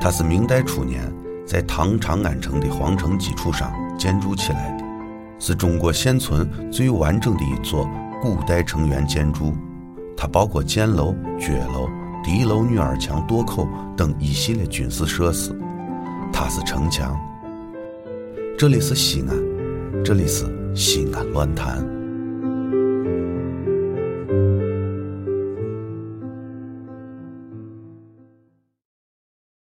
它是明代初年在唐长安城的皇城基础上建筑起来的。是中国现存最完整的一座古代城垣建筑它包括箭楼角楼敌楼女儿墙垛口等一系列军事设施。它是城墙。这里是西安这里是西安乱坛。